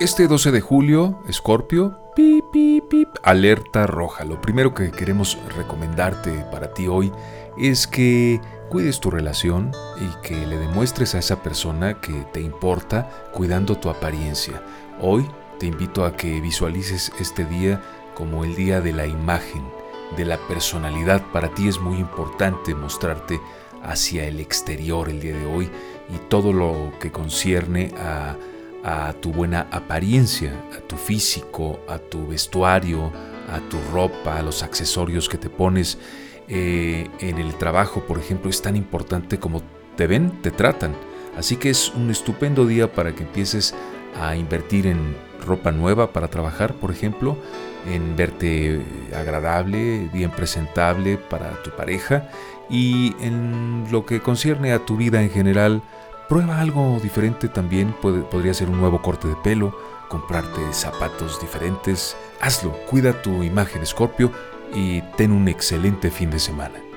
Este 12 de julio, Escorpio, pip, alerta roja. Lo primero que queremos recomendarte para ti hoy es que cuides tu relación y que le demuestres a esa persona que te importa cuidando tu apariencia. Hoy te invito a que visualices este día como el día de la imagen, de la personalidad. Para ti es muy importante mostrarte hacia el exterior el día de hoy y todo lo que concierne a, tu buena apariencia, a tu físico, a tu vestuario, a tu ropa, a los accesorios que te pones eh, en el trabajo, por ejemplo, es tan importante como te ven, te tratan. Así que es un estupendo día para que empieces a invertir en ropa nueva para trabajar, por ejemplo, en verte agradable, bien presentable para tu pareja y en lo que concierne a tu vida en general, prueba algo diferente también, podría ser un nuevo corte de pelo, comprarte zapatos diferentes, hazlo, cuida tu imagen Scorpio y ten un excelente fin de semana.